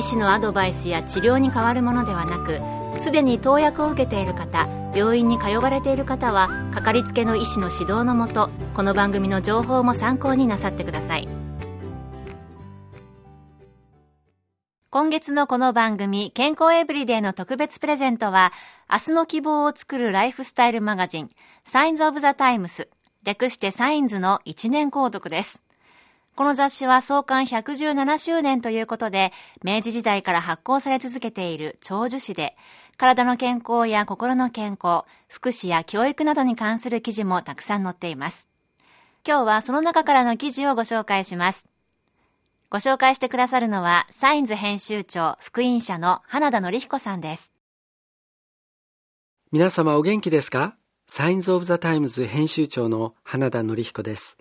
医師のアドバイスや治療に変わるものではなくすでに投薬を受けている方病院に通われている方はかかりつけの医師の指導のもとこの番組の情報も参考になさってください。今月のこの番組健康エブリデイの特別プレゼントは明日の希望を作るライフスタイルマガジンサインズ・オブ・ザ・タイムス略してサインズの1年購読です。この雑誌は創刊117周年ということで、明治時代から発行され続けている長寿誌で、体の健康や心の健康、福祉や教育などに関する記事もたくさん載っています。今日はその中からの記事をご紹介します。ご紹介してくださるのは、サインズ編集長、福音社の花田紀彦さんです。皆様お元気ですか？サインズ・オブ・ザ・タイムズ編集長の花田紀彦です。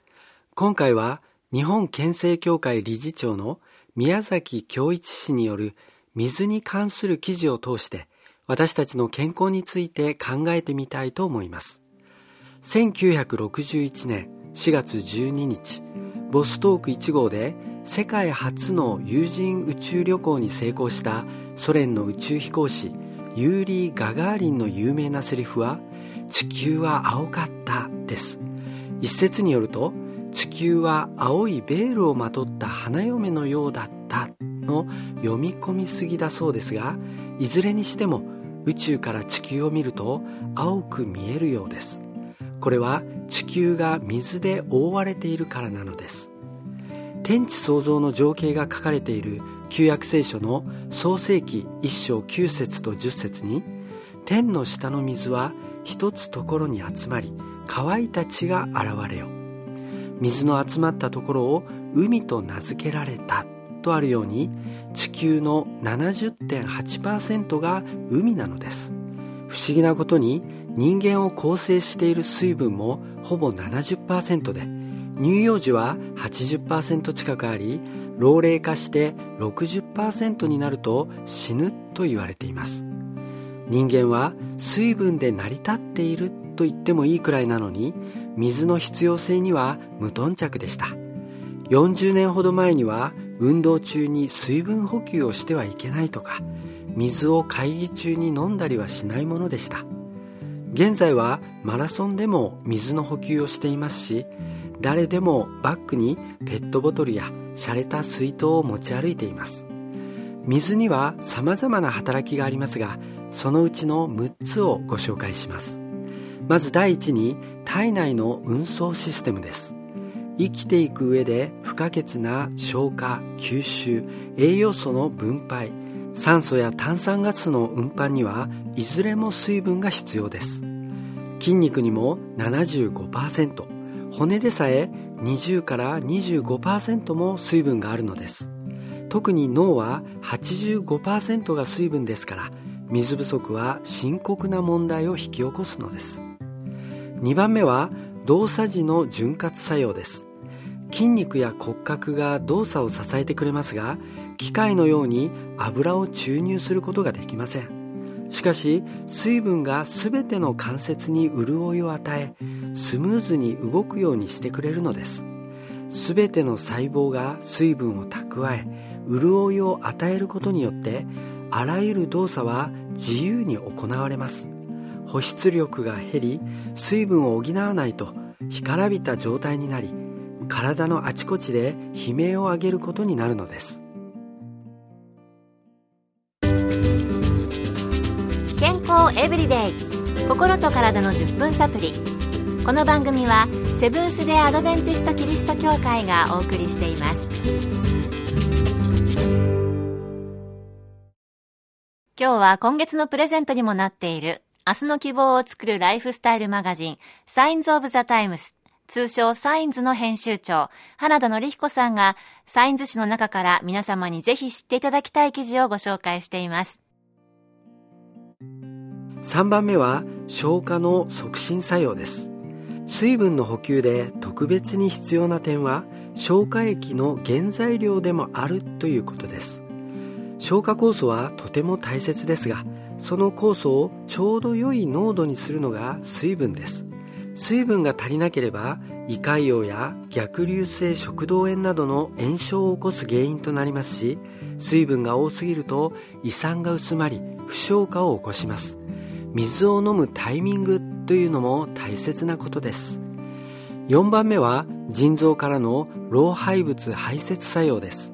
今回は、日本県政協会理事長の宮崎京一氏による水に関する記事を通して私たちの健康について考えてみたいと思います。1961年4月12日、ボストーク1号で世界初の有人宇宙旅行に成功したソ連の宇宙飛行士ユーリー・ガガーリンの有名なセリフは地球は青かったです。一説によると地球は青いベールをまとった花嫁のようだったの読み込みすぎだそうですがいずれにしても宇宙から地球を見ると青く見えるようです。これは地球が水で覆われているからなのです。天地創造の情景が書かれている旧約聖書の創世記一章九節と十節に天の下の水は一つところに集まり乾いた地が現れよ。水の集まったところを海と名付けられたとあるように地球の70.8%が海なのです。不思議なことに人間を構成している水分もほぼ70%で乳幼児は80%近くあり老齢化して60%になると死ぬと言われています。人間は水分で成り立っていると言ってもいいくらいなのに水の必要性には無頓着でした。40年ほど前には運動中に水分補給をしてはいけないとか水を会議中に飲んだりはしないものでした。現在はマラソンでも水の補給をしていますし誰でもバッグにペットボトルや洒落た水筒を持ち歩いています。水には様々な働きがありますがそのうちの6つをご紹介します。まず第一に体内の運送システムです。生きていく上で不可欠な消化吸収栄養素の分配酸素や炭酸ガスの運搬にはいずれも水分が必要です。筋肉にも75%骨でさえ20から25%も水分があるのです。特に脳は85%が水分ですから水不足は深刻な問題を引き起こすのです。2番目は動作時の潤滑作用です。筋肉や骨格が動作を支えてくれますが機械のように油を注入することができません。しかし水分が全ての関節に潤いを与えスムーズに動くようにしてくれるのです。全ての細胞が水分を蓄え潤いを与えることによってあらゆる動作は自由に行われます。保湿力が減り水分を補わないと干からびた状態になり体のあちこちで悲鳴を上げることになるのです。健康エブリデイ。心と体の10分サプリこの番組はセブンス・デ・アドベンチスト・キリスト教会がお送りしています。今日は今月のプレゼントにもなっている明日の希望を作るライフスタイルマガジン、サインズ・オブ・ザ・タイムス、通称サインズの編集長、花田紀彦さんが、サインズ誌の中から皆様にぜひ知っていただきたい記事をご紹介しています。3番目は消化の促進作用です水分の補給で特別に必要な点は消化液の原材料でもあるということです消化酵素はとても大切ですがその酵素をちょうど良い濃度にするのが水分です。水分が足りなければ胃潰瘍や逆流性食道炎などの炎症を起こす原因となりますし水分が多すぎると胃酸が薄まり不消化を起こします。水を飲むタイミングというのも大切なことです。4番目は腎臓からの老廃物排泄作用です。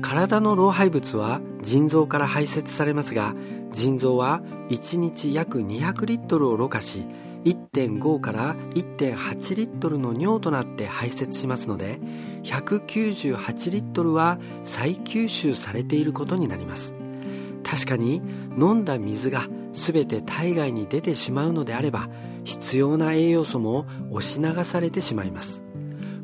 体の老廃物は腎臓から排泄されますが腎臓は1日約200リットルをろ過し1.5から1.8リットルの尿となって排泄しますので198リットルは再吸収されていることになります。確かに飲んだ水が全て体外に出てしまうのであれば必要な栄養素も押し流されてしまいます。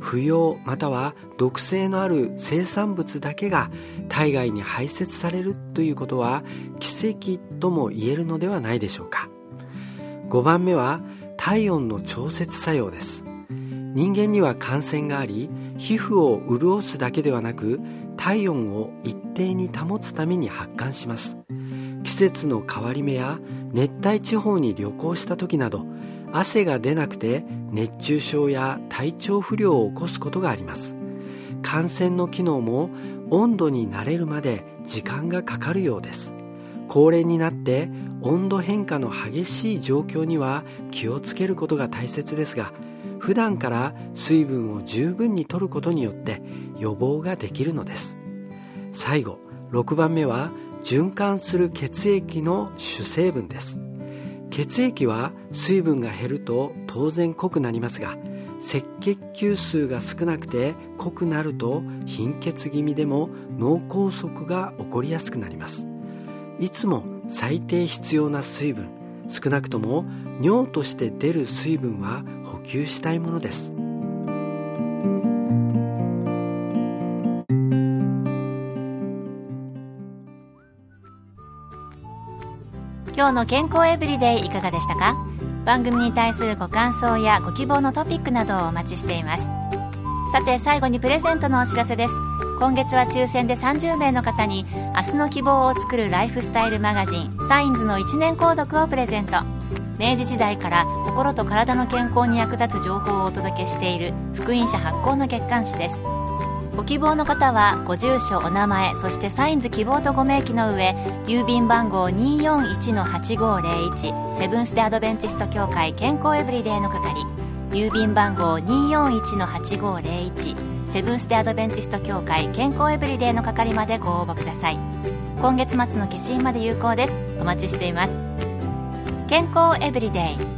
不要または毒性のある生産物だけが体外に排泄されるということは奇跡とも言えるのではないでしょうか。5番目は体温の調節作用です。人間には感染があり皮膚を潤すだけではなく体温を一定に保つために発汗します。季節の変わり目や熱帯地方に旅行した時など汗が出なくて熱中症や体調不良を起こすことがあります。感染の機能も温度に慣れるまで時間がかかるようです。高齢になって温度変化の激しい状況には気をつけることが大切ですが普段から水分を十分に摂ることによって予防ができるのです。最後6番目は循環する血液の主成分です。血液は水分が減ると当然濃くなりますが赤血球数が少なくて濃くなると貧血気味でも脳梗塞が起こりやすくなります。いつも最低必要な水分少なくとも尿として出る水分は補給したいものです。今日の健康エブリデイいかがでしたか？番組に対するご感想やご希望のトピックなどをお待ちしています。さて最後にプレゼントのお知らせです。今月は抽選で30名の方に明日の希望を作るライフスタイルマガジンサインズの1年購読をプレゼント。明治時代から心と体の健康に役立つ情報をお届けしている福音社発行の月刊誌です。ご希望の方はご住所お名前そしてサインズ希望とご明記の上郵便番号241-8501セブンス・デ・アドベンチスト協会健康エブリデイの係郵便番号241-8501セブンス・デ・アドベンチスト協会健康エブリデイの係までご応募ください。今月末の消印まで有効です。お待ちしています。健康エブリデイ。